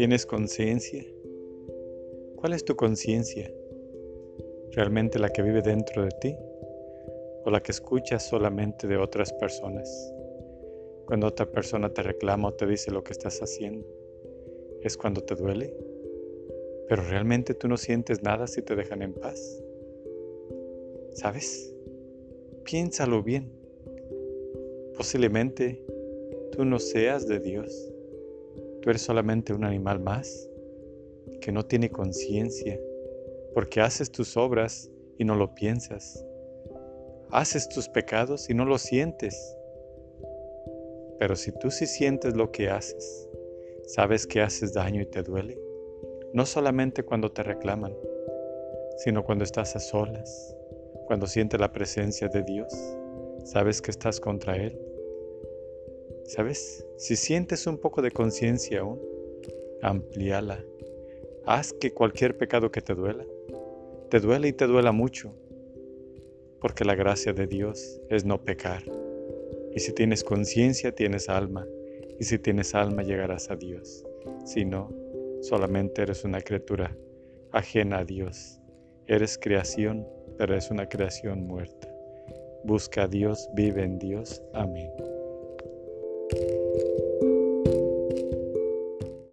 ¿Tienes conciencia? ¿Cuál es tu conciencia? ¿Realmente la que vive dentro de ti? ¿O la que escuchas solamente de otras personas? Cuando otra persona te reclama o te dice lo que estás haciendo, ¿es cuando te duele? ¿Pero realmente tú no sientes nada si te dejan en paz? ¿Sabes? Piénsalo bien. Posiblemente tú no seas de Dios. Tú eres solamente un animal más que no tiene conciencia porque haces tus obras y no lo piensas. Haces tus pecados y no lo sientes. Pero si tú sí sientes lo que haces, sabes que haces daño y te duele, no solamente cuando te reclaman, sino cuando estás a solas, cuando sientes la presencia de Dios, sabes que estás contra Él. ¿Sabes? Si sientes un poco de conciencia aún, amplíala. Haz que cualquier pecado que te duela, te duele y te duela mucho, porque la gracia de Dios es no pecar. Y si tienes conciencia, tienes alma, y si tienes alma, llegarás a Dios. Si no, solamente eres una criatura ajena a Dios. Eres creación pero es una creación muerta. Busca a Dios, vive en Dios. Amén. thank you